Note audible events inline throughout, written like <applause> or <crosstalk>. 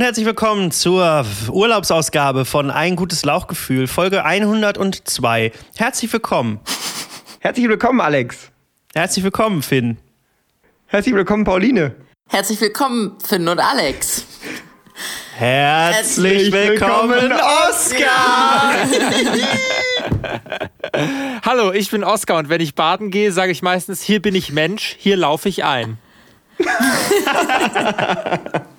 und herzlich willkommen zur Urlaubsausgabe von Ein gutes Lauchgefühl, Folge 102. Herzlich willkommen. Herzlich willkommen, Alex. Herzlich willkommen, Finn. Herzlich willkommen, Pauline. Herzlich willkommen, Finn und Alex. Herzlich willkommen, Oskar! <laughs> Hallo, ich bin Oskar und wenn ich baden gehe, sage ich meistens, hier bin ich Mensch, hier laufe ich ein. <laughs>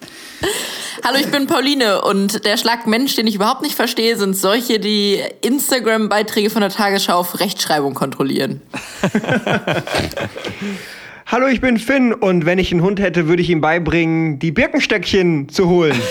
Hallo, ich bin Pauline und der Schlag Mensch, den ich überhaupt nicht verstehe, sind solche, die Instagram-Beiträge von der Tagesschau auf Rechtschreibung kontrollieren. <laughs> Hallo, ich bin Finn und wenn ich einen Hund hätte, würde ich ihm beibringen, die Birkenstöckchen zu holen. <laughs>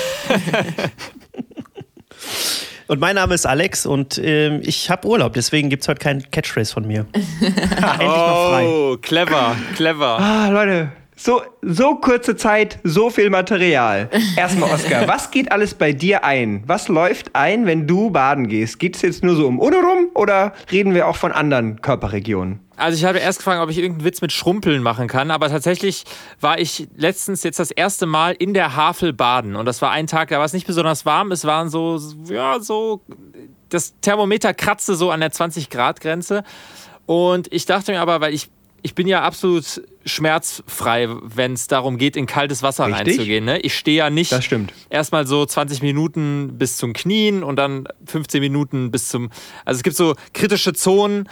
Und mein Name ist Alex und äh, ich habe Urlaub, deswegen gibt es heute kein Catchphrase von mir. <laughs> Endlich mal frei. Oh, clever, clever. Ah, Leute, so, so kurze Zeit, so viel Material. Erstmal, Oskar, was geht alles bei dir ein? Was läuft ein, wenn du baden gehst? Geht es jetzt nur so um Unerum oder reden wir auch von anderen Körperregionen? Also ich habe erst gefragt, ob ich irgendeinen Witz mit Schrumpeln machen kann, aber tatsächlich war ich letztens jetzt das erste Mal in der Havel baden und das war ein Tag, da war es nicht besonders warm, es waren so, ja, so, das Thermometer kratzte so an der 20 Grad Grenze und ich dachte mir aber, weil ich ich bin ja absolut schmerzfrei, wenn es darum geht, in kaltes Wasser Richtig? reinzugehen. Ne? Ich stehe ja nicht erstmal so 20 Minuten bis zum Knien und dann 15 Minuten bis zum. Also es gibt so kritische Zonen,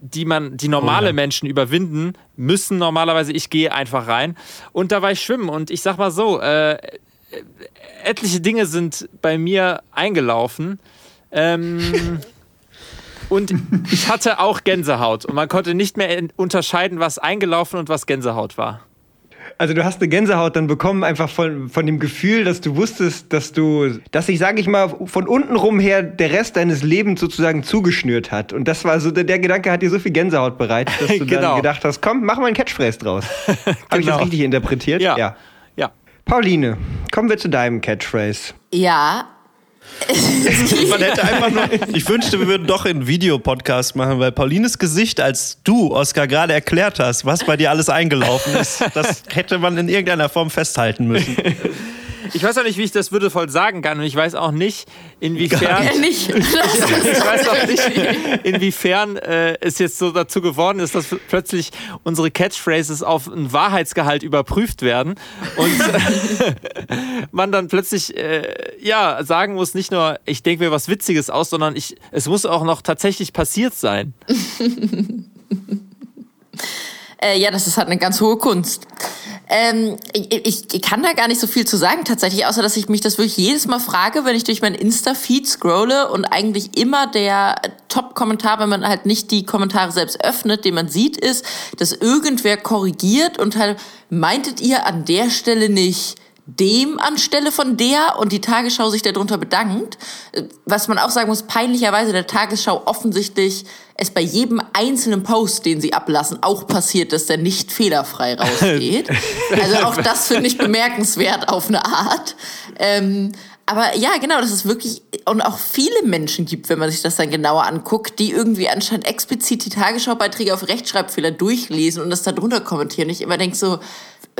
die man, die normale oh ja. Menschen überwinden müssen. Normalerweise, ich gehe einfach rein. Und da war ich schwimmen und ich sag mal so, äh, etliche Dinge sind bei mir eingelaufen. Ähm, <laughs> Und ich hatte auch Gänsehaut und man konnte nicht mehr unterscheiden, was eingelaufen und was Gänsehaut war. Also du hast eine Gänsehaut dann bekommen, einfach von, von dem Gefühl, dass du wusstest, dass du, dass sich, sage ich mal, von unten rum her der Rest deines Lebens sozusagen zugeschnürt hat. Und das war so, der, der Gedanke hat dir so viel Gänsehaut bereitet, dass du <laughs> genau. dann gedacht hast, komm, mach mal einen Catchphrase draus. <laughs> genau. Habe ich das genau. richtig interpretiert? Ja. ja. ja. Pauline, kommen wir zu deinem Catchphrase. Ja, Man hätte einfach nur, ich wünschte, wir würden doch einen Videopodcast machen, weil Paulines Gesicht, als du, Oskar, gerade erklärt hast, was bei dir alles eingelaufen ist, das hätte man in irgendeiner Form festhalten müssen. Ich weiß auch nicht, wie ich das würdevoll sagen kann und ich weiß auch nicht, inwiefern. Ja, nicht. <laughs> ich weiß auch nicht, inwiefern äh, es jetzt so dazu geworden ist, dass plötzlich unsere Catchphrases auf ein Wahrheitsgehalt überprüft werden und <laughs> man dann plötzlich äh, ja sagen muss, nicht nur ich denke mir was Witziges aus, sondern ich, es muss auch noch tatsächlich passiert sein. <laughs> äh, ja, das ist halt eine ganz hohe Kunst. Ähm, ich, ich, kann da gar nicht so viel zu sagen tatsächlich, außer dass ich mich das wirklich jedes Mal frage, wenn ich durch mein Insta-Feed scrolle und eigentlich immer der Top-Kommentar, wenn man halt nicht die Kommentare selbst öffnet, den man sieht, ist, dass irgendwer korrigiert und halt, meintet ihr an der Stelle nicht, dem anstelle von der und die Tagesschau sich darunter bedankt. Was man auch sagen muss, peinlicherweise der Tagesschau offensichtlich es bei jedem einzelnen Post, den sie ablassen, auch passiert, dass der nicht fehlerfrei rausgeht. <laughs> also auch das finde ich bemerkenswert auf eine Art. Ähm, aber ja, genau, dass es wirklich und auch viele Menschen gibt, wenn man sich das dann genauer anguckt, die irgendwie anscheinend explizit die Tagesschau-Beiträge auf Rechtschreibfehler durchlesen und das da drunter kommentieren. Ich immer denke so,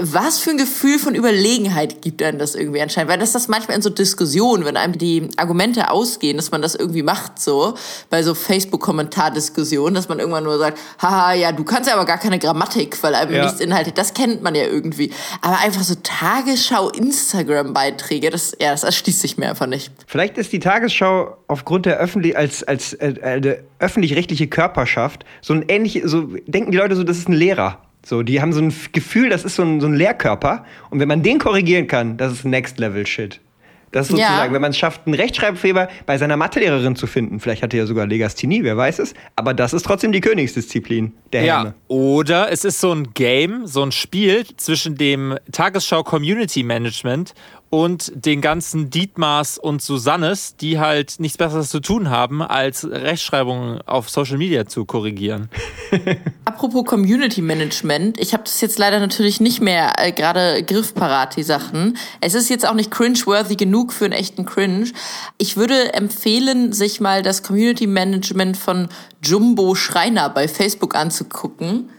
was für ein Gefühl von Überlegenheit gibt einem das irgendwie anscheinend? Weil das ist das manchmal in so Diskussionen, wenn einem die Argumente ausgehen, dass man das irgendwie macht, so bei so Facebook-Kommentardiskussionen, dass man irgendwann nur sagt, haha, ja, du kannst ja aber gar keine Grammatik, weil einem ja. nichts inhaltet. Das kennt man ja irgendwie. Aber einfach so Tagesschau, Instagram-Beiträge, das, ja, das erschließt sich mir einfach nicht. Vielleicht ist die Tagesschau aufgrund der öffentlich als als äh, äh öffentlich-rechtliche Körperschaft so ein ähnlich so denken die Leute so, das ist ein Lehrer. So, die haben so ein Gefühl, das ist so ein, so ein Lehrkörper. Und wenn man den korrigieren kann, das ist Next Level Shit. Das ist sozusagen, ja. wenn man es schafft, einen Rechtschreibfehler bei seiner Mathelehrerin zu finden. Vielleicht hat er ja sogar Legasthenie, wer weiß es. Aber das ist trotzdem die Königsdisziplin der ja. Helme. Oder es ist so ein Game, so ein Spiel zwischen dem Tagesschau Community Management und den ganzen Dietmars und Susannes, die halt nichts Besseres zu tun haben, als Rechtschreibungen auf Social Media zu korrigieren. <laughs> Apropos Community Management, ich habe das jetzt leider natürlich nicht mehr äh, gerade griffparat, die Sachen. Es ist jetzt auch nicht cringe-worthy genug für einen echten Cringe. Ich würde empfehlen, sich mal das Community Management von Jumbo Schreiner bei Facebook anzugucken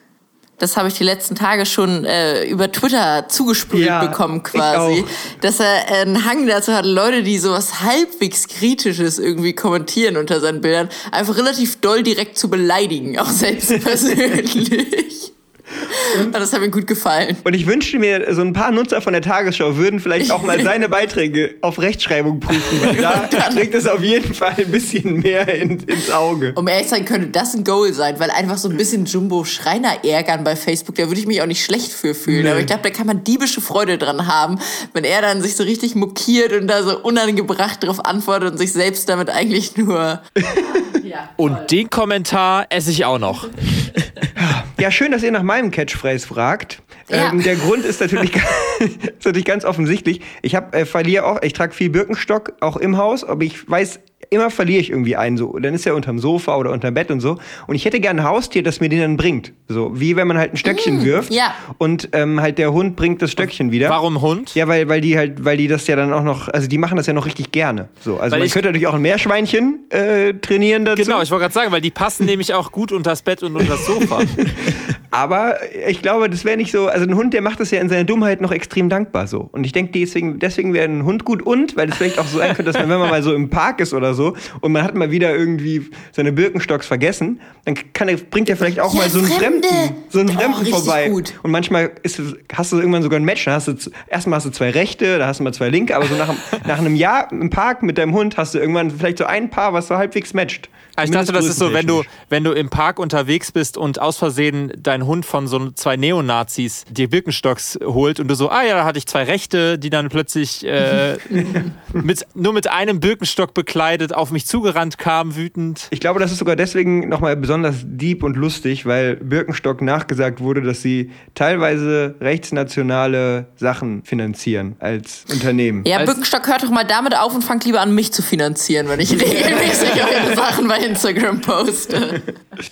das habe ich die letzten Tage schon äh, über Twitter zugespielt Ja, bekommen quasi, dass er einen Hang dazu hat, Leute, die sowas halbwegs Kritisches irgendwie kommentieren unter seinen Bildern, einfach relativ doll direkt zu beleidigen, auch selbst <laughs> persönlich. Und das hat mir gut gefallen. Und ich wünschte mir, so ein paar Nutzer von der Tagesschau würden vielleicht auch mal <laughs> seine Beiträge auf Rechtschreibung prüfen, weil da <laughs> trägt es auf jeden Fall ein bisschen mehr in, ins Auge. Um ehrlich zu sein, könnte das ein Goal sein, weil einfach so ein bisschen Jumbo Schreiner ärgern bei Facebook, da würde ich mich auch nicht schlecht für fühlen. Nee. Aber ich glaube, da kann man diebische Freude dran haben, wenn er dann sich so richtig mokiert und da so unangebracht drauf antwortet und sich selbst damit eigentlich nur. <laughs> ja, Und den Kommentar esse ich auch noch. Ja, schön, dass ihr nach meinem Catchphrase fragt. Ja. Ähm, der Grund ist natürlich, <laughs> ist natürlich ganz offensichtlich. Ich hab, äh, verliere auch, ich trage viel Birkenstock auch im Haus, aber ich weiß, immer verliere ich irgendwie einen so. Dann ist er unterm Sofa oder unterm Bett und so. Und ich hätte gerne ein Haustier, das mir den dann bringt. So, wie wenn man halt ein Stöckchen wirft. Mm, ja. Und ähm, halt der Hund bringt das Stöckchen wieder. Warum Hund? Ja, weil, weil die halt, weil die das ja dann auch noch, also die machen das ja noch richtig gerne. So, also Weil man ich- könnte natürlich auch ein Meerschweinchen äh, trainieren dazu. Genau, ich wollte gerade sagen, weil die passen nämlich auch gut unter das Bett und unter das Sofa. <laughs> Aber ich glaube, das wäre nicht so. Also ein Hund, der macht das ja in seiner Dummheit noch extrem dankbar so. Und ich denke, deswegen, deswegen wäre ein Hund gut und, weil es vielleicht auch so sein könnte, dass man, wenn man mal so im Park ist oder so und man hat mal wieder irgendwie seine Birkenstocks vergessen, dann kann er, bringt er vielleicht auch Ja, mal so einen Fremde. Fremden, so einen Oh, Fremden richtig vorbei. gut. Und manchmal ist, hast du irgendwann sogar ein Match. Dann hast du erstmal hast du zwei rechte, da hast du mal zwei linke, aber so nach, einem- nach einem Jahr im Park mit deinem Hund hast du irgendwann vielleicht so ein Paar, was so halbwegs matcht. Ah, Ich dachte, das ist so, wenn du, wenn du im Park unterwegs bist und aus Versehen dein Hund von so zwei Neonazis dir Birkenstocks holt und du so, ah ja, da hatte ich zwei Rechte, die dann plötzlich äh, <laughs> mit, nur mit einem Birkenstock bekleidet auf mich zugerannt kamen, wütend. Ich glaube, das ist sogar deswegen nochmal besonders deep und lustig, weil Birkenstock nachgesagt wurde, dass sie teilweise rechtsnationale Sachen finanzieren als Unternehmen. Ja, Als- Birkenstock, hört doch mal damit auf und fangt lieber an, mich zu finanzieren, wenn ich <laughs> regelmäßig eure Sachen bei Instagram poste.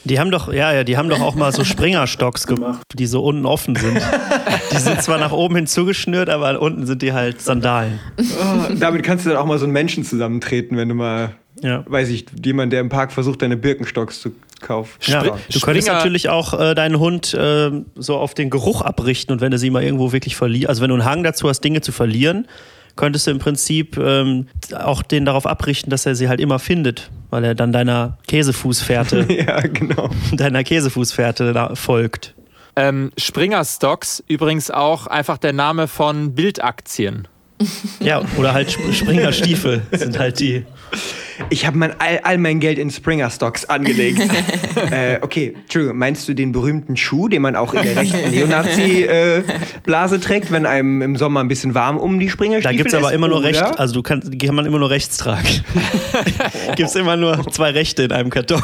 Die haben doch, ja, ja, die haben doch auch mal so <laughs> Springerstocks gemacht, die so unten offen sind. <laughs> Die sind zwar nach oben hin zugeschnürt, aber unten sind die halt Sandalen. Oh, damit kannst du dann auch mal so einen Menschen zusammentreten, wenn du mal, Ja. weiß ich, jemand, der im Park versucht, deine Birkenstocks zu kaufen. Ja, Spring- du könntest Springer- natürlich auch äh, deinen Hund äh, so auf den Geruch abrichten und wenn du sie mal irgendwo wirklich verlierst, also wenn du einen Hang dazu hast, Dinge zu verlieren, könntest du im Prinzip ähm, auch den darauf abrichten, dass er sie halt immer findet, weil er dann deiner Käsefußfährte, <laughs> Ja, genau. deiner Käsefußfährte da folgt. Ähm, Springer Stocks, übrigens auch einfach der Name von Bildaktien. Ja, oder halt Sp- Springerstiefel sind halt die. <laughs> Ich habe mein, all, all mein Geld in Springer-Stocks angelegt. <laughs> äh, okay, Entschuldigung, meinst du den berühmten Schuh, den man auch in der rechten Neonazi-Blase trägt, wenn einem im Sommer ein bisschen warm um die Da Springerstiefel gibt es aber immer nur oder? recht, also du kannst, die kann man immer nur rechts tragen. <laughs> gibt es immer nur zwei Rechte in einem Karton.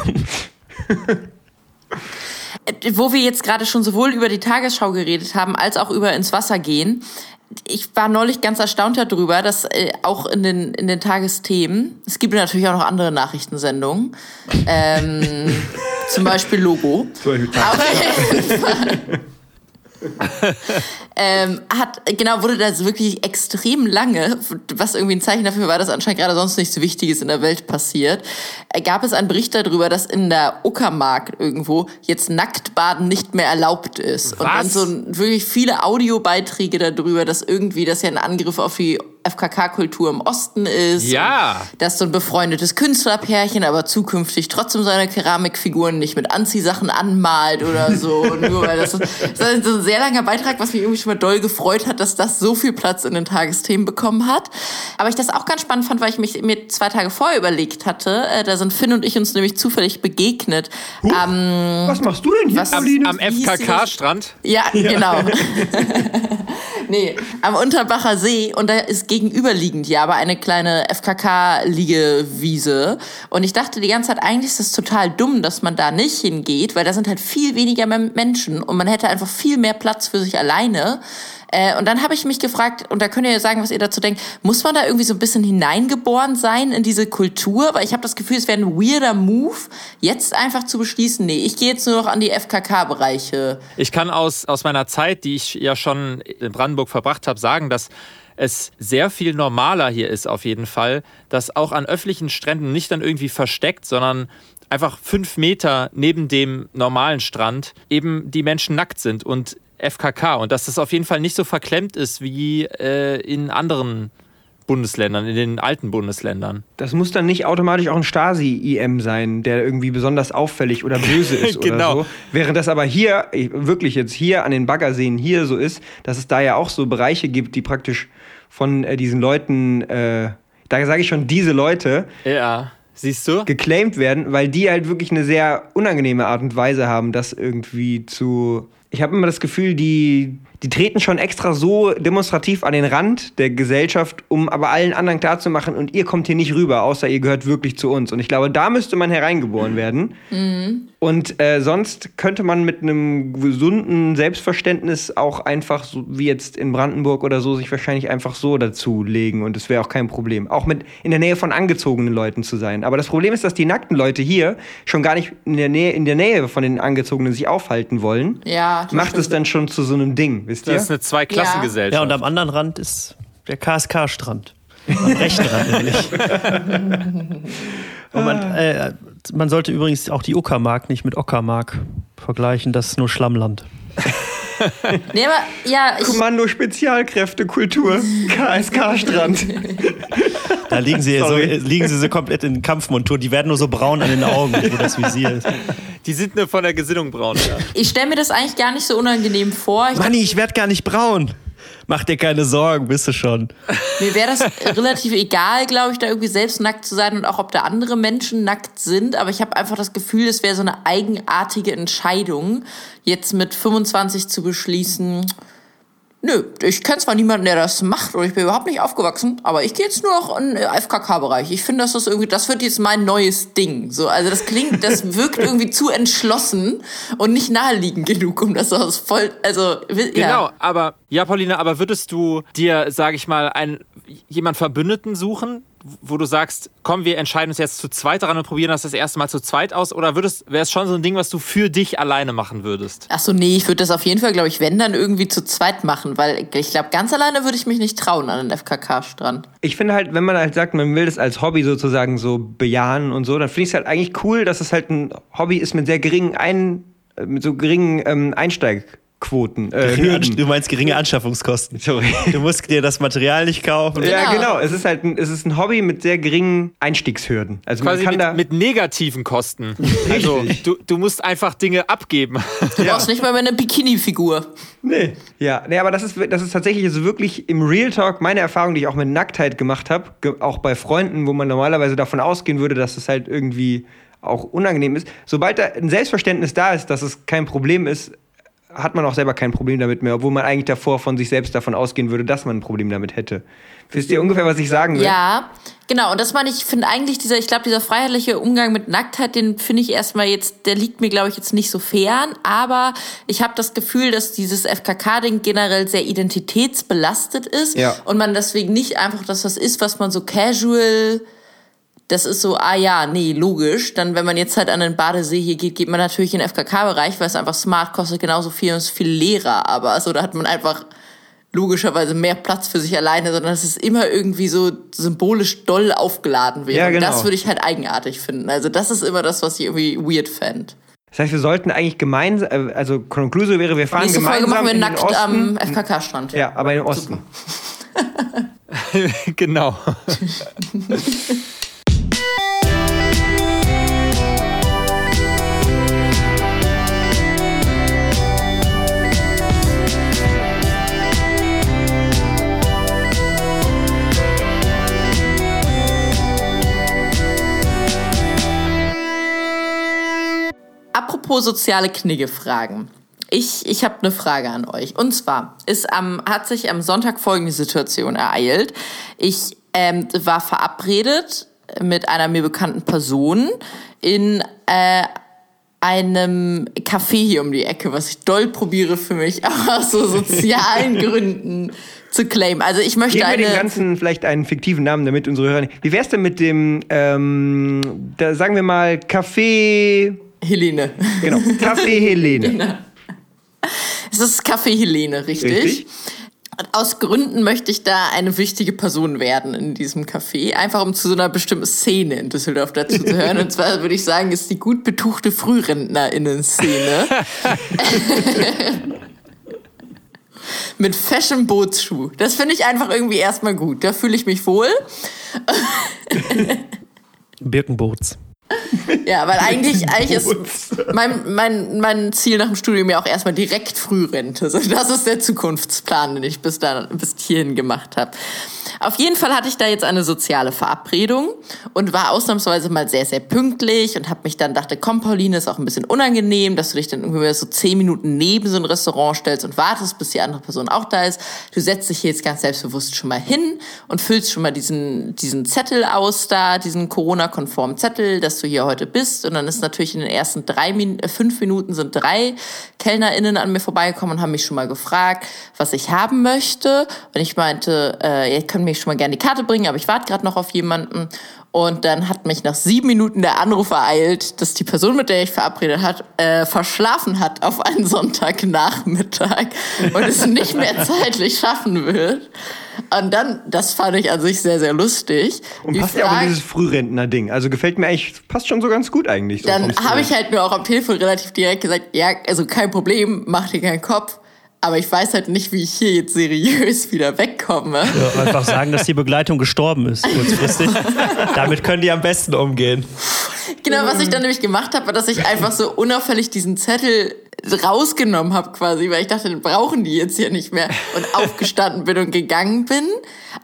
Wo wir jetzt gerade schon sowohl über die Tagesschau geredet haben, als auch über ins Wasser gehen. Ich war neulich ganz erstaunt darüber, dass äh, auch in den, in den Tagesthemen, es gibt natürlich auch noch andere Nachrichtensendungen, ähm, <laughs> zum Beispiel Logo. Zum Beispiel Auf jeden Fall. <laughs> ähm, hat, genau, wurde das wirklich extrem lange, was irgendwie ein Zeichen dafür war, dass anscheinend gerade sonst nichts Wichtiges in der Welt passiert, äh, gab es einen Bericht darüber, dass in der Uckermark irgendwo jetzt Nacktbaden nicht mehr erlaubt ist. Und dann Was? so wirklich viele Audiobeiträge darüber, dass irgendwie das ja ein Angriff auf die FKK-Kultur im Osten ist. Ja. Dass so ein befreundetes Künstlerpärchen aber zukünftig trotzdem seine Keramikfiguren nicht mit Anziehsachen anmalt oder so. <laughs> Nur weil das, das ist ein sehr langer Beitrag, was mich irgendwie schon mal doll gefreut hat, dass das so viel Platz in den Tagesthemen bekommen hat. Aber ich das auch ganz spannend fand, weil ich mich mir zwei Tage vorher überlegt hatte, äh, da sind Finn und ich uns nämlich zufällig begegnet. Ähm, Was machst du denn hier, Was- Am, Pauline? am FKK-Strand. ja, <laughs> genau. <laughs> nee, am Unterbacher See und da ist gegenüberliegend ja aber eine kleine FKK-Liegewiese. Und ich dachte die ganze Zeit, eigentlich ist das total dumm, dass man da nicht hingeht, weil da sind halt viel weniger Men- Menschen und man hätte einfach viel mehr Platz für sich alleine. Äh, und dann habe ich mich gefragt, und da könnt ihr ja sagen, was ihr dazu denkt, muss man da irgendwie so ein bisschen hineingeboren sein in diese Kultur? Weil ich habe das Gefühl, es wäre ein weirder Move, jetzt einfach zu beschließen, nee, ich gehe jetzt nur noch an die FKK-Bereiche. Ich kann aus, aus meiner Zeit, die ich ja schon in Brandenburg verbracht habe, sagen, dass es sehr viel normaler hier ist auf jeden Fall, dass auch an öffentlichen Stränden nicht dann irgendwie versteckt, sondern einfach fünf Meter neben dem normalen Strand eben die Menschen nackt sind und FKK und dass das auf jeden Fall nicht so verklemmt ist wie äh, in anderen Bundesländern, in den alten Bundesländern. Das muss dann nicht automatisch auch ein Stasi-IM sein, der irgendwie besonders auffällig oder böse <laughs> ist genau. oder so. Während das aber hier, wirklich jetzt hier an den Baggerseen hier so ist, dass es da ja auch so Bereiche gibt, die praktisch von äh, diesen Leuten, äh, da sage ich schon diese Leute, ja. Siehst du? Geclaimed werden, weil die halt wirklich eine sehr unangenehme Art und Weise haben, das irgendwie zu. Ich habe immer das Gefühl, die, die treten schon extra so demonstrativ an den Rand der Gesellschaft, um aber allen anderen klarzumachen, und ihr kommt hier nicht rüber, außer ihr gehört wirklich zu uns. Und ich glaube, da müsste man hereingeboren werden. Mhm. Und äh, sonst könnte man mit einem gesunden Selbstverständnis auch einfach, so wie jetzt in Brandenburg oder so, sich wahrscheinlich einfach so dazulegen. Und es wäre auch kein Problem. Auch mit in der Nähe von angezogenen Leuten zu sein. Aber das Problem ist, dass die nackten Leute hier schon gar nicht in der Nähe, in der Nähe von den Angezogenen sich aufhalten wollen. Ja. Macht es dann schon zu so einem Ding wisst ihr? Das ist eine Zweiklassengesellschaft. Ja, und am anderen Rand ist der KSK-Strand. Am <laughs> rechten Rand nämlich. und man, äh, man sollte übrigens auch die Uckermark nicht mit Ockermark vergleichen, das ist nur Schlammland. <laughs> nee, aber ja. Ich Kommando Spezialkräfte Kultur, KSK-Strand. Da liegen sie, so, liegen sie so komplett in Kampfmontur. Die werden nur so braun an den Augen, wo das Visier ist. Die sind nur von der Gesinnung braun. Ja. Ich stelle mir das eigentlich gar nicht so unangenehm vor. Ich Manni, ich werde gar nicht braun. Mach dir keine Sorgen, bist du schon. Mir wäre das relativ egal, glaube ich, da irgendwie selbst nackt zu sein und auch ob da andere Menschen nackt sind. Aber ich habe einfach das Gefühl, es wäre so eine eigenartige Entscheidung, jetzt mit 25 zu beschließen, Nö, ich kenne zwar niemanden, der das macht und ich bin überhaupt nicht aufgewachsen, aber ich gehe jetzt nur noch in den FKK-Bereich. Ich finde, das ist irgendwie, das wird jetzt mein neues Ding. So, also das klingt, das wirkt irgendwie zu entschlossen und nicht naheliegend genug, um das aus voll, also ja. Genau, aber ja, Pauline, aber würdest du dir, sage ich mal, einen jemand Verbündeten suchen, wo du sagst, komm, wir entscheiden uns jetzt zu zweit daran und probieren das das erste Mal zu zweit aus? Oder wäre es schon so ein Ding, was du für dich alleine machen würdest? Ach so, nee, ich würde das auf jeden Fall, glaube ich, wenn dann irgendwie zu zweit machen, weil ich glaube, ganz alleine würde ich mich nicht trauen an den FKK-Strand. Ich finde halt, wenn man halt sagt, man will das als Hobby sozusagen so bejahen und so, dann finde ich es halt eigentlich cool, dass es halt ein Hobby ist mit sehr geringen Ein mit so geringen ähm, Einsteig Quoten. Äh, du meinst geringe Anschaffungskosten. Sorry. Du musst dir das Material nicht kaufen. Genau. Ja, genau. Es ist halt ein, es ist ein Hobby mit sehr geringen Einstiegshürden. Also Quasi mit, mit, negativen Kosten. <laughs> also du, du musst einfach Dinge abgeben. Du ja. brauchst nicht mal mehr eine Bikini-Figur. Nee. Ja, nee, aber das ist, das ist tatsächlich also wirklich im Real Talk meine Erfahrung, die ich auch mit Nacktheit gemacht habe. Auch bei Freunden, wo man normalerweise davon ausgehen würde, dass es halt irgendwie auch unangenehm ist. Sobald da ein Selbstverständnis da ist, dass es kein Problem ist, hat man auch selber kein Problem damit mehr, obwohl man eigentlich davor von sich selbst davon ausgehen würde, dass man ein Problem damit hätte. Wisst ihr ungefähr, was ich sagen will? Ja, genau. Und das meine ich, finde eigentlich dieser, ich glaube, dieser freiheitliche Umgang mit Nacktheit, den finde ich erstmal jetzt, der liegt mir, glaube ich, jetzt nicht so fern. Aber ich habe das Gefühl, dass dieses FKK-Ding generell sehr identitätsbelastet ist ja. und man deswegen nicht einfach, dass das ist, was man so casual das ist so, ah ja, nee, logisch. Dann, wenn man jetzt halt an den Badesee hier geht, geht man natürlich in den FKK-Bereich, weil es einfach smart kostet genauso viel und es ist viel leerer. Aber also, da hat man einfach logischerweise mehr Platz für sich alleine, sondern es ist immer irgendwie so symbolisch doll aufgeladen wird. Ja, genau. Und das würde ich halt eigenartig finden. Also das ist immer das, was ich irgendwie weird fände. Das heißt, wir sollten eigentlich gemeinsam, äh, also Conclusio wäre, wir fahren Nächste gemeinsam Folge machen wir nackt Osten. am FKK-Strand. Ja, aber im Osten. <laughs> <laughs> genau. <laughs> Apropos soziale Knigge-Fragen. Ich, ich habe eine Frage an euch. Und zwar ist am, hat sich am Sonntag folgende Situation ereilt. Ich ähm, war verabredet mit einer mir bekannten Person in äh, einem Café hier um die Ecke, was ich doll probiere für mich, <laughs> aus so sozialen <laughs> Gründen zu claimen. Also ich möchte Geben eine... wir dem Ganzen vielleicht einen fiktiven Namen, damit unsere Hörer... Wie wär's denn mit dem, ähm, da sagen wir mal, Café... Helene. Genau, Kaffee Helene. genau. Es ist Kaffee Helene, richtig? richtig. Aus Gründen möchte ich da eine wichtige Person werden in diesem Café, einfach um zu so einer bestimmten Szene in Düsseldorf dazu zu hören. Und zwar würde ich sagen, ist die gut betuchte FrührentnerInnen-Szene. <laughs> Mit Fashion Bootsschuh. Das finde ich einfach irgendwie erstmal gut. Da fühle ich mich wohl. Birkenboots. <laughs> Ja, weil eigentlich, eigentlich ist mein, mein, mein Ziel nach dem Studium ja auch erstmal direkt Frührente. Also das ist der Zukunftsplan, den ich bis, da, bis hierhin gemacht habe. Auf jeden Fall hatte ich da jetzt eine soziale Verabredung und war ausnahmsweise mal sehr, sehr pünktlich und habe mich dann dachte, komm, Pauline, ist auch ein bisschen unangenehm, dass du dich dann irgendwie so zehn Minuten neben so ein Restaurant stellst und wartest, bis die andere Person auch da ist. Du setzt dich hier jetzt ganz selbstbewusst schon mal hin und füllst schon mal diesen, diesen Zettel aus da, diesen Corona-konformen Zettel, dass du hier heute bist. Und dann ist natürlich in den ersten drei, äh, fünf Minuten sind drei KellnerInnen an mir vorbeigekommen und haben mich schon mal gefragt, was ich haben möchte. Und ich meinte, äh, ihr könnt mir schon mal gerne die Karte bringen, aber ich warte gerade noch auf jemanden. Und dann hat mich nach sieben Minuten der Anruf ereilt, dass die Person, mit der ich verabredet hat, äh, verschlafen hat auf einen <laughs> Sonntagnachmittag und es nicht mehr <laughs> zeitlich schaffen wird. Und dann, das fand ich an sich sehr, sehr lustig. Und passt ja auch in dieses Frührentner-Ding. Also gefällt mir eigentlich, passt schon so ganz gut eigentlich. So dann habe ich halt nur auch am Telefon relativ direkt gesagt, ja, also kein Problem, mach dir keinen Kopf aber ich weiß halt nicht, wie ich hier jetzt seriös wieder wegkomme. Ja, einfach sagen, dass die Begleitung gestorben ist, kurzfristig. <laughs> Damit können die am besten umgehen. Genau, was ich dann nämlich gemacht habe, war, dass ich einfach so unauffällig diesen Zettel rausgenommen habe quasi, weil ich dachte, den brauchen die jetzt hier nicht mehr und aufgestanden bin und gegangen bin.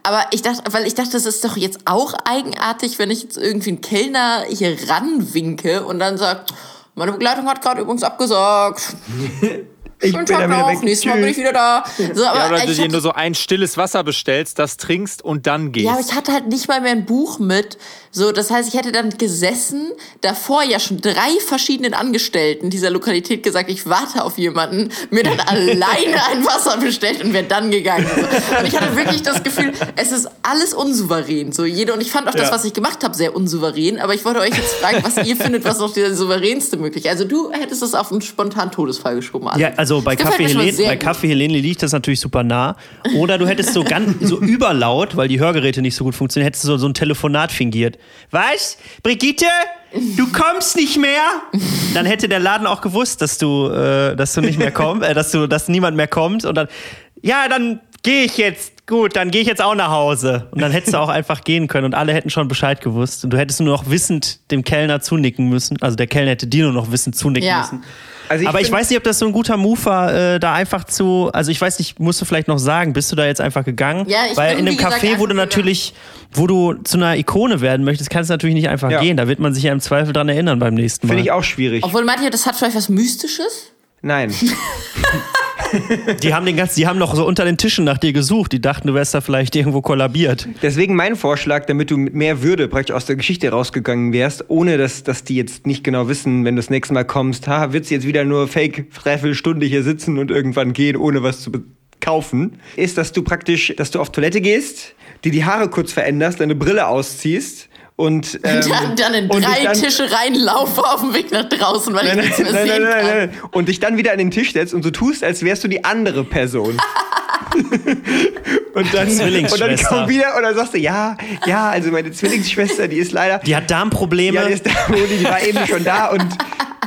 Aber ich dachte, weil ich dachte, das ist doch jetzt auch eigenartig, wenn ich jetzt irgendwie einen Kellner hier ranwinke und dann sagt, meine Begleitung hat gerade übrigens abgesagt. <laughs> Ich bin Tag noch, weg. nächstes Mal bin ich wieder da. So, aber ja, oder du dir nur so ein stilles Wasser bestellst, das trinkst und dann gehst. Ja, aber ich hatte halt nicht mal mehr ein Buch mit. So, das heißt, ich hätte dann gesessen, davor ja schon drei verschiedenen Angestellten dieser Lokalität gesagt, ich warte auf jemanden, mir dann <laughs> alleine ein Wasser bestellt und wäre dann gegangen. Und ich hatte wirklich das Gefühl, es ist alles unsouverän. So, jede, und ich fand auch das, was ich gemacht habe, sehr unsouverän. Aber ich wollte euch jetzt fragen, was ihr <laughs> findet, was noch der souveränste möglich. Also du hättest es auf einen spontanen Todesfall geschoben. Also. Ja, also bei Kaffee, Helene, bei Kaffee Helene liegt das natürlich super nah. Oder du hättest so ganz so überlaut, weil die Hörgeräte nicht so gut funktionieren, hättest du so, so ein Telefonat fingiert. Was? Brigitte? Du kommst nicht mehr? Dann hätte der Laden auch gewusst, dass du, äh, dass du nicht mehr kommst, äh, dass du, dass niemand mehr kommt. Und dann, ja, dann gehe ich jetzt. Gut, dann gehe ich jetzt auch nach Hause. Und dann hättest du auch einfach gehen können und alle hätten schon Bescheid gewusst. Und du hättest nur noch wissend dem Kellner zunicken müssen. Also der Kellner hätte dir nur noch wissend zunicken ja. müssen. Also ich Aber ich weiß nicht, ob das so ein guter Move war, äh, da einfach zu. Also ich weiß nicht, musst du vielleicht noch sagen, bist du da jetzt einfach gegangen? Ja, ich Weil bin, in einem Café, wo du natürlich, wo du zu einer Ikone werden möchtest, kannst du natürlich nicht einfach ja. gehen. Da wird man sich ja im Zweifel dran erinnern beim nächsten Mal. Finde ich auch schwierig. Obwohl, meint ihr, das hat vielleicht was Mystisches? Nein. <laughs> die haben den ganzen, die haben noch so unter den Tischen nach dir gesucht. Die dachten, du wärst da vielleicht irgendwo kollabiert. Deswegen mein Vorschlag, damit du mit mehr Würde praktisch aus der Geschichte rausgegangen wärst, ohne dass, dass die jetzt nicht genau wissen, wenn du das nächste Mal kommst, ha, wird sie jetzt wieder nur fake Stunde hier sitzen und irgendwann gehen, ohne was zu kaufen, ist, dass du praktisch, dass du auf Toilette gehst, dir die Haare kurz veränderst, deine Brille ausziehst und <laughs> ähm, dann, dann in drei dann, Tische reinlaufe auf dem Weg nach draußen, weil nein, ich nichts mehr nein, sehen nein, nein, kann. Und dich dann wieder an den Tisch setzt und so tust, als wärst du die andere Person. <laughs> und dann, und dann komm wieder und dann sagst du, ja, ja, also meine Zwillingsschwester, die ist leider. Die hat Darmprobleme. Ja, die, ist Darmprobleme, die war eben schon da und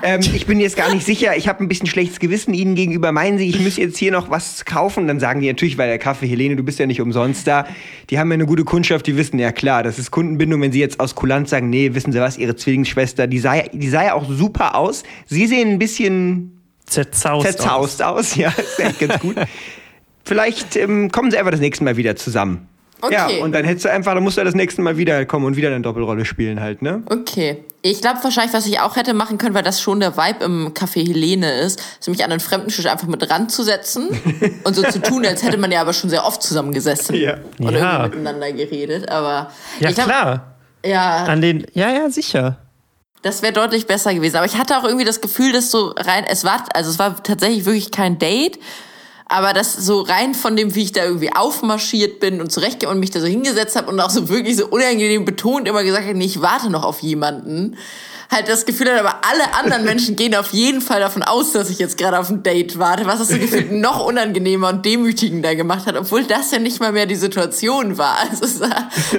ähm, ich bin jetzt gar nicht sicher, ich habe ein bisschen schlechtes Gewissen Ihnen gegenüber. Meinen Sie, ich muss jetzt hier noch was kaufen? Dann sagen die natürlich, weil der Kaffee, Helene, du bist ja nicht umsonst da. Die haben ja eine gute Kundschaft, die wissen, ja klar, das ist Kundenbindung, wenn Sie jetzt aus Kulanz sagen, nee, wissen Sie was, Ihre Zwillingsschwester, die sah, die sah ja auch super aus. Sie sehen ein bisschen zerzaust, zerzaust aus. aus. Ja, <laughs> ist echt ganz gut. Vielleicht ähm, kommen Sie einfach das nächste Mal wieder zusammen. Okay. Ja, und dann hättest du einfach, dann musst du das nächste Mal wieder kommen und wieder eine Doppelrolle spielen halt, ne? Okay. Ich glaube wahrscheinlich, was ich auch hätte machen können, weil das schon der Vibe im Café Helene ist, ist mich an einen fremden Tisch einfach mit ranzusetzen <laughs> und so zu tun, als hätte man ja aber schon sehr oft zusammengesessen ja. und ja. miteinander geredet. Aber ja glaub, klar. Ja. An den, ja ja sicher. Das wäre deutlich besser gewesen. Aber ich hatte auch irgendwie das Gefühl, dass so rein, es war, also es war tatsächlich wirklich kein Date, aber das so rein von dem, wie ich da irgendwie aufmarschiert bin und zurechtgehe und mich da so hingesetzt habe und auch so wirklich so unangenehm betont immer gesagt habe, nee, ich warte noch auf jemanden, halt das Gefühl hat, aber alle anderen <laughs> Menschen gehen auf jeden Fall davon aus, dass ich jetzt gerade auf ein Date warte, was das so gefühlt <laughs> noch unangenehmer und demütigender gemacht hat, obwohl das ja nicht mal mehr die Situation war. <laughs> Also,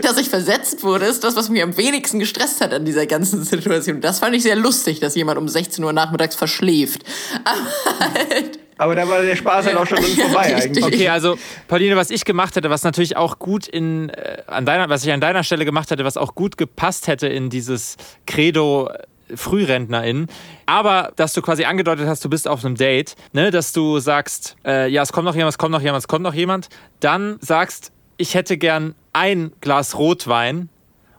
dass ich versetzt wurde, ist das, was mich am wenigsten gestresst hat an dieser ganzen Situation. Das fand ich sehr lustig, dass jemand um 16 Uhr nachmittags verschläft. Aber halt aber da war der Spaß halt auch schon vorbei <laughs> ja, eigentlich. Okay, also Pauline, was ich gemacht hätte, was natürlich auch gut in äh, an deiner, was ich an deiner Stelle gemacht hätte, was auch gut gepasst hätte in dieses Credo äh, FrührentnerInnen. Aber dass du quasi angedeutet hast, du bist auf einem Date, ne, dass du sagst, äh, ja, es kommt noch jemand, es kommt noch jemand, es kommt noch jemand, dann sagst, ich hätte gern ein Glas Rotwein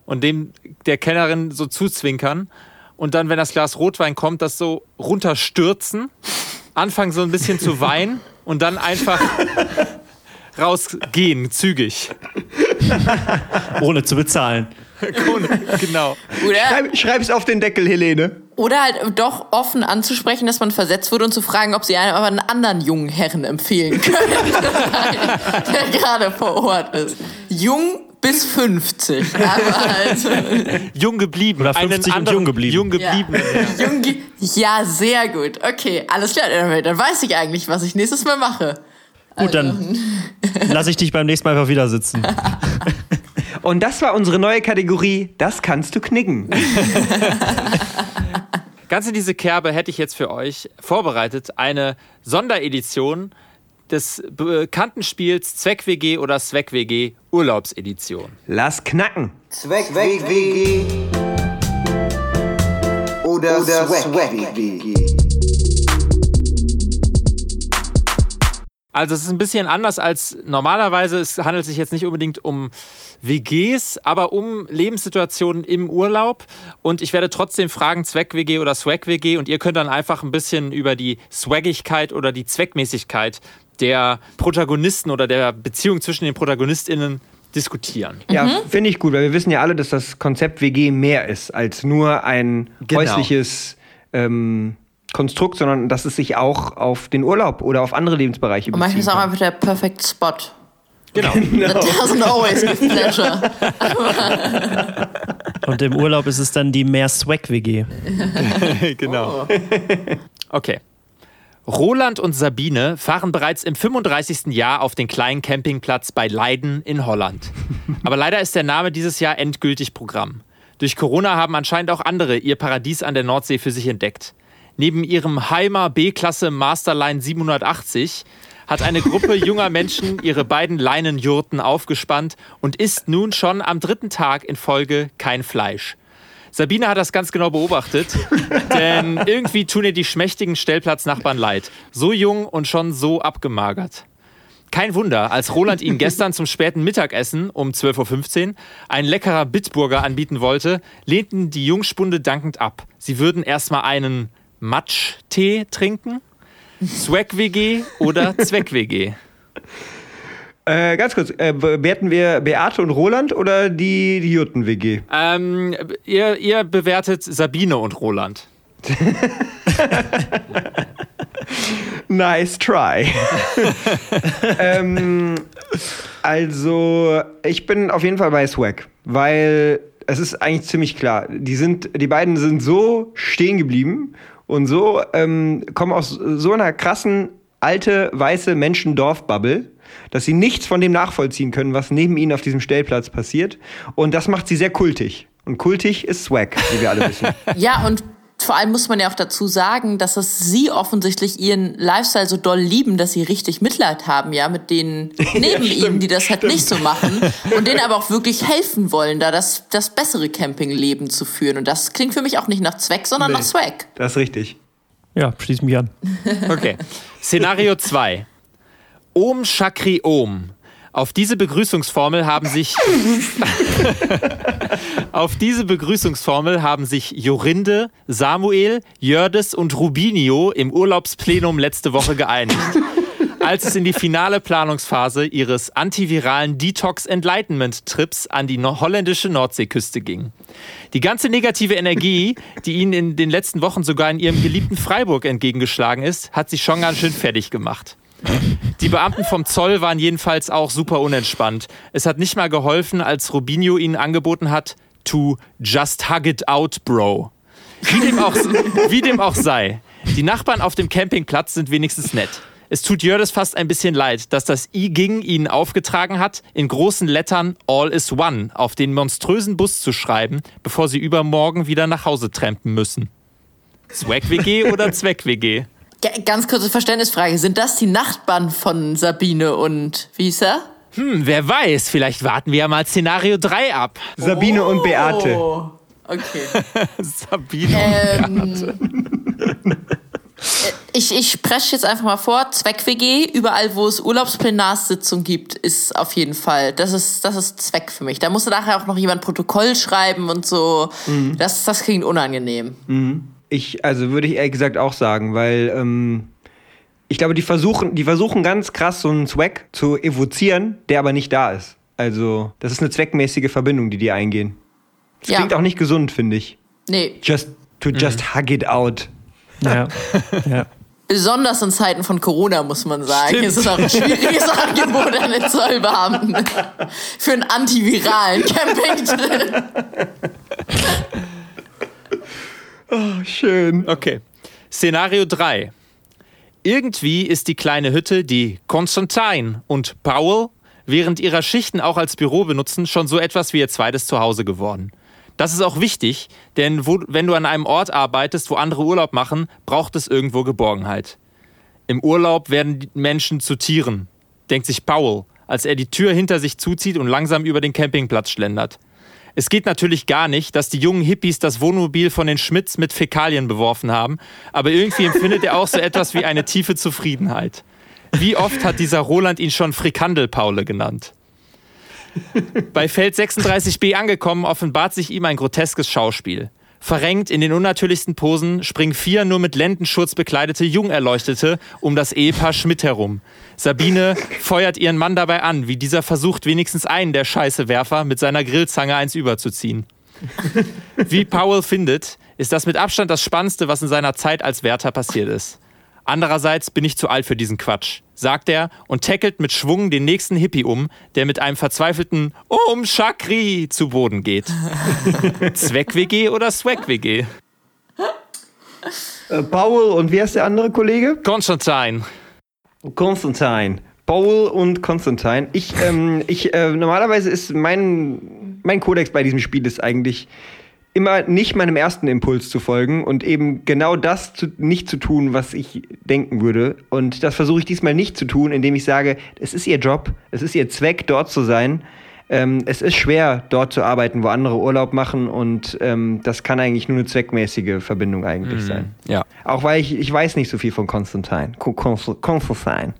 und dem der Kennerin so zuzwinkern und dann, wenn das Glas Rotwein kommt, das so runterstürzen anfangen so ein bisschen zu weinen und dann einfach rausgehen, zügig. Ohne zu bezahlen. genau. Oder? Schreib, es auf den Deckel, Helene. Oder halt doch offen anzusprechen, dass man versetzt wurde und zu fragen, ob sie einem aber einen anderen jungen Herren empfehlen können, <laughs> der gerade vor Ort ist. Jung bis 50. Aber also <laughs> jung geblieben. Oder 50 und jung geblieben. Jung geblieben. Ja. <laughs> Jung ge ja, sehr gut. Okay, alles klar. Dann weiß ich eigentlich, was ich nächstes Mal mache. Gut, also. <laughs> dann lasse ich dich beim nächsten Mal einfach wieder sitzen. Und das war unsere neue Kategorie, das kannst du knicken. Ganz in diese Kerbe hätte ich jetzt für euch vorbereitet eine Sonderedition des bekannten Spiels Zweck-WG oder Zweck-WG Urlaubsedition. Lass knacken. Zweck-WG oder, oder Zweck-WG. Also es ist ein bisschen anders als normalerweise. Es handelt sich jetzt nicht unbedingt um WGs, aber um Lebenssituationen im Urlaub. Und ich werde trotzdem fragen, Zweck-WG oder Swag-WG. Und ihr könnt dann einfach ein bisschen über die Swaggigkeit oder die Zweckmäßigkeit der Protagonisten oder der Beziehung zwischen den ProtagonistInnen diskutieren. Ja, mhm. finde ich gut, weil wir wissen ja alle, dass das Konzept WG mehr ist als nur ein genau. häusliches ähm, Konstrukt, sondern dass es sich auch auf den Urlaub oder auf andere Lebensbereiche bezieht. Und manchmal ist auch einfach der Perfect Spot. Genau. <laughs> genau. That doesn't always give pleasure. <laughs> Und im Urlaub ist es dann die mehr Swag-WG. <laughs> genau. Oh. Okay. Roland und Sabine fahren bereits im 35. Jahr auf den kleinen Campingplatz bei Leiden in Holland. <laughs> Aber leider ist der Name dieses Jahr endgültig Programm. Durch Corona haben anscheinend auch andere ihr Paradies an der Nordsee für sich entdeckt. Neben ihrem Heimer B-Klasse Masterline 780 hat eine Gruppe <laughs> junger Menschen ihre beiden Leinenjurten aufgespannt und isst nun schon am dritten Tag in Folge kein Fleisch. Sabine hat das ganz genau beobachtet, <laughs> denn irgendwie tun ihr die schmächtigen Stellplatznachbarn leid. So jung und schon so abgemagert. Kein Wunder, als Roland ihnen gestern zum späten Mittagessen um 12.15 Uhr ein leckerer Bitburger anbieten wollte, lehnten die Jungspunde dankend ab. Sie würden erstmal einen Matsch-Tee trinken, Swag-WG oder Zweck-WG. <laughs> Äh, ganz kurz, äh, bewerten wir Beate und Roland oder die, die Jutten-WG? Ähm, ihr, ihr bewertet Sabine und Roland. <laughs> nice try. <laughs> ähm, also, ich bin auf jeden Fall bei Swag, weil es ist eigentlich ziemlich klar. Die, sind, die beiden sind so stehen geblieben und so ähm, kommen aus so einer krassen alte weiße Menschen-Dorf-Bubble dass sie nichts von dem nachvollziehen können, was neben ihnen auf diesem Stellplatz passiert. Und das macht sie sehr kultig. Und kultig ist Swag, wie wir alle wissen. <laughs> ja, und vor allem muss man ja auch dazu sagen, dass es sie offensichtlich ihren Lifestyle so doll lieben, dass sie richtig Mitleid haben, ja, mit denen <laughs> neben ja, ihnen, die das halt stimmt. nicht so machen und denen aber auch wirklich <laughs> helfen wollen, da das, das bessere Campingleben zu führen. Und das klingt für mich auch nicht nach Zweck, sondern nee, nach Swag. Das ist richtig. Ja, schließ mich an. Okay. Szenario 2. Om Shakri Om. Auf diese Begrüßungsformel haben sich <laughs> auf diese Begrüßungsformel haben sich Jorinde, Samuel, Jördes und Rubinio im Urlaubsplenum letzte Woche geeinigt. Als es in die finale Planungsphase ihres antiviralen Detox Enlightenment Trips an die holländische Nordseeküste ging. Die ganze negative Energie, die ihnen in den letzten Wochen sogar in ihrem geliebten Freiburg entgegengeschlagen ist, hat sie schon ganz schön fertig gemacht. Die Beamten vom Zoll waren jedenfalls auch super unentspannt. Es hat nicht mal geholfen, als Rubinho ihnen angeboten hat, to just hug it out, bro. Wie dem, auch, wie dem auch sei, die Nachbarn auf dem Campingplatz sind wenigstens nett. Es tut Jördis fast ein bisschen leid, dass das I Ging ihnen aufgetragen hat, in großen Lettern All is One auf den monströsen Bus zu schreiben, bevor sie übermorgen wieder nach Hause trampen müssen. Zweck-WG oder Zweck-WG? G- Ganz kurze Verständnisfrage. Sind das die Nachbarn von Sabine und wie hieß er? Hm, wer weiß, vielleicht warten wir ja mal Szenario 3 ab. Sabine und Beate. Oh, okay. <laughs> Sabine. Ähm, ich, ich spreche jetzt einfach mal vor, Zweck-WG, überall wo es Urlaubsplenarsitzung gibt, ist auf jeden Fall, das ist, das ist Zweck für mich. Da musste nachher auch noch jemand Protokoll schreiben und so. Das, das klingt unangenehm. Ich, also würde ich ehrlich gesagt auch sagen, weil ähm, ich glaube, die versuchen, die versuchen ganz krass so einen Zweck zu evozieren, der aber nicht da ist. Also, das ist eine zweckmäßige Verbindung, die die eingehen. Das Ja. klingt auch nicht gesund, finde ich. Nee, Just to just hug it out. Ja. <laughs> ja. besonders in Zeiten von Corona, muss man sagen. Stimmt. Es ist auch ein schwieriges <laughs> Angebot an den Zollbeamten. Für einen antiviralen Campingtrip. <laughs> Schön. Okay. Szenario 3. Irgendwie ist die kleine Hütte, die Constantine und Powell während ihrer Schichten auch als Büro benutzen, schon so etwas wie ihr zweites Zuhause geworden. Das ist auch wichtig, denn wo, wenn du an einem Ort arbeitest, wo andere Urlaub machen, braucht es irgendwo Geborgenheit. Im Urlaub werden die Menschen zu Tieren, denkt sich Powell, als er die Tür hinter sich zuzieht und langsam über den Campingplatz schlendert. Es geht natürlich gar nicht, dass die jungen Hippies das Wohnmobil von den Schmidts mit Fäkalien beworfen haben, aber irgendwie empfindet er auch so etwas wie eine tiefe Zufriedenheit. Wie oft hat dieser Roland ihn schon Frikandel-Paule genannt? Bei Feld 36b angekommen, offenbart sich ihm ein groteskes Schauspiel. Verrenkt in den unnatürlichsten Posen springen vier nur mit Lendenschurz bekleidete Jungerleuchtete um das Ehepaar Schmidt herum. Sabine <laughs> feuert ihren Mann dabei an, wie dieser versucht, wenigstens einen der Scheißewerfer mit seiner Grillzange eins überzuziehen. <laughs> Wie Powell findet, ist das mit Abstand das Spannendste, was in seiner Zeit als Wärter passiert ist. Andererseits bin ich zu alt für diesen Quatsch, sagt er und tackelt mit Schwung den nächsten Hippie um, der mit einem verzweifelten Um Chakri zu Boden geht. <laughs> Zweck-WG oder Swag-WG? Äh, Paul und wer ist der andere Kollege? Konstantin. Konstantin. Paul und Konstantin. Ich, ähm, ich, äh, normalerweise ist mein, mein Kodex bei diesem Spiel ist eigentlich immer nicht meinem ersten Impuls zu folgen und eben genau das zu, nicht zu tun, was ich denken würde. Und das versuche ich diesmal nicht zu tun, indem ich sage, es ist ihr Job, es ist ihr Zweck, dort zu sein. Ähm, es ist schwer, dort zu arbeiten, wo andere Urlaub machen und ähm, das kann eigentlich nur eine zweckmäßige Verbindung eigentlich sein. Ja. Auch weil ich, ich weiß nicht so viel von Konstantin. Konstantin.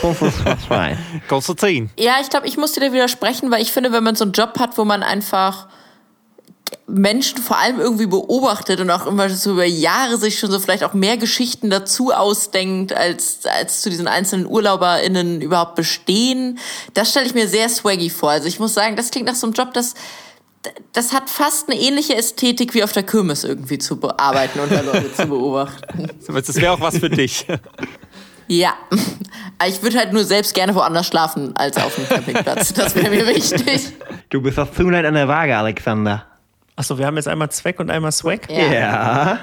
Konstantin. Konstantin. <laughs> Ja, ich glaube, ich muss dir da widersprechen, weil ich finde, wenn man so einen Job hat, wo man einfach Menschen vor allem irgendwie beobachtet und auch immer so über Jahre sich schon so vielleicht auch mehr Geschichten dazu ausdenkt, als, als zu diesen einzelnen UrlauberInnen überhaupt bestehen. Das stelle ich mir sehr swaggy vor. Also ich muss sagen, das klingt nach so einem Job, das, das hat fast eine ähnliche Ästhetik wie auf der Kirmes irgendwie zu bearbeiten und da Leute zu beobachten. <laughs> Das wäre auch was für dich. Ja, ich würde halt nur selbst gerne woanders schlafen als auf dem Campingplatz. Das wäre mir wichtig. Du bist das Zünglein an der Waage, Alexander. Achso, wir haben jetzt einmal Zweck und einmal Swag. Ja. Ja.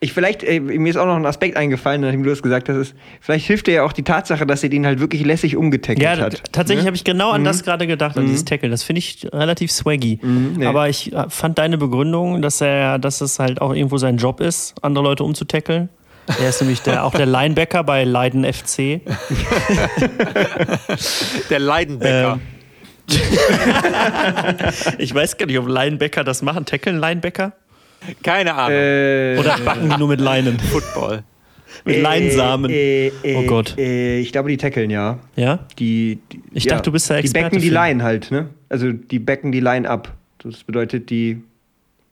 Ich vielleicht, äh, mir ist auch noch ein Aspekt eingefallen, nachdem du das gesagt hast, ist, vielleicht hilft dir ja auch die Tatsache, dass sie den halt wirklich lässig umgetackelt Ja, hat. tatsächlich Ne? habe ich genau an das gerade gedacht, an dieses Tackle. Das finde ich relativ swaggy. Aber ich äh, fand deine Begründung, dass er, dass es halt auch irgendwo sein Job ist, andere Leute umzutackeln. Er ist nämlich der, auch der Linebacker bei Leiden FC. <laughs> Der Leidenbäcker. <laughs> Ich weiß gar nicht, ob Linebacker das machen. Tackeln Linebacker? Keine Ahnung. Äh, Oder backen die nur mit Leinen? Football. Mit Leinsamen. Äh, äh, Oh Gott. Äh, ich glaube, die tackeln, ja. Ja? Die, die, Ich ja, dachte, du bist der Die Experte becken die Line halt, ne? Also die becken die Line ab. Das bedeutet, die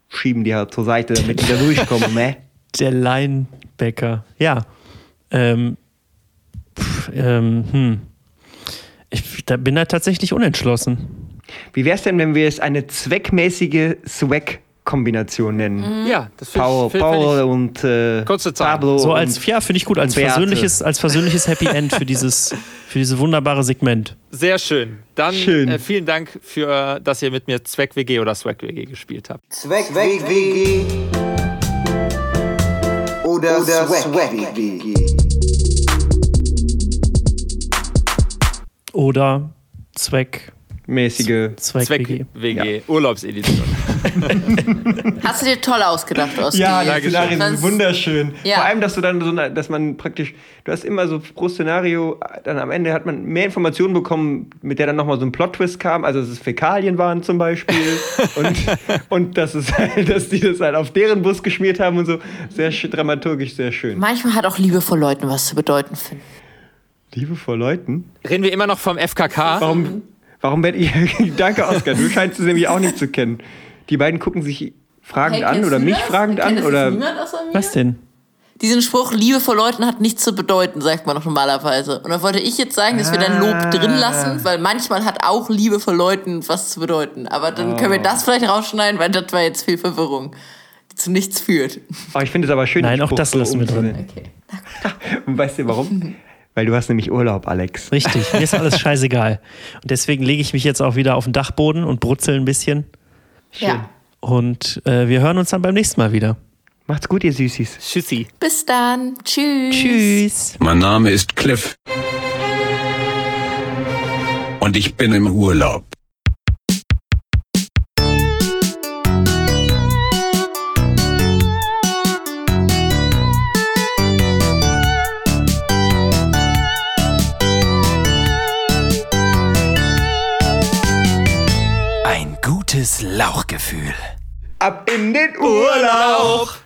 schieben die halt zur Seite, damit die da durchkommen, ne? <laughs> Der Linebacker. Ja. Ähm, pff, ähm, hm. Ich da bin da tatsächlich unentschlossen. Wie wär's denn, wenn wir es eine zweckmäßige Swag-Kombination nennen? Ja, das finde Paul, ich, Paul find und äh, Kurze Zeit. Pablo. So und als, ja, finde ich gut, als Beate. versöhnliches, als versöhnliches Happy End für dieses, für dieses wunderbare Segment. sehr schön. Dann Schön. Äh, vielen Dank für, dass ihr mit mir Zweck WG oder Swag WG gespielt habt. Zweck, Zweck, WG. oder, oder Swag WG. Oder Zweck, Mäßige. Zweck, Zweck WG. WG, Urlaubsedition. <laughs> Hast du dir toll ausgedacht, Oski? Ja, die. Szenarien sind wunderschön. Ja. Vor allem, dass du dann so, eine- dass man praktisch, du hast immer so pro Szenario, dann am Ende hat man mehr Informationen bekommen, mit der dann nochmal so ein Plot-Twist kam, also dass es Fäkalien waren zum Beispiel <laughs> und, und dass es halt, dass die das halt auf deren Bus geschmiert haben und so. Sehr sch- dramaturgisch, sehr schön. Manchmal hat auch Liebe vor Leuten was zu bedeuten, Finn. Liebe vor Leuten. Reden wir immer noch vom FKK? Warum, warum werde ich, <laughs> danke Oskar, du scheinst es nämlich auch nicht zu kennen. Die beiden gucken sich fragend an oder mich fragend an oder Was denn? Diesen Spruch, Liebe vor Leuten hat nichts zu bedeuten, sagt man doch normalerweise. Und da wollte ich jetzt sagen, dass wir dein Lob drin lassen, weil manchmal hat auch Liebe vor Leuten was zu bedeuten. Aber dann können wir das vielleicht rausschneiden, weil das war jetzt viel Verwirrung, die zu nichts führt. Oh, ich finde es aber schön. Nein, auch Spruch das lassen wir drin. umzusetzen. Und <laughs> weißt du warum? Weil du hast nämlich Urlaub, Alex. Richtig, mir ist alles <laughs> scheißegal. Und deswegen lege ich mich jetzt auch wieder auf den Dachboden und brutzel ein bisschen. Ja. Und äh, wir hören uns dann beim nächsten Mal wieder. Macht's gut, ihr Süßis. Tschüssi. Bis dann. Tschüss. Tschüss. Mein Name ist Cliff. Und ich bin im Urlaub. Gutes Lauchgefühl. Ab in den Urlaub!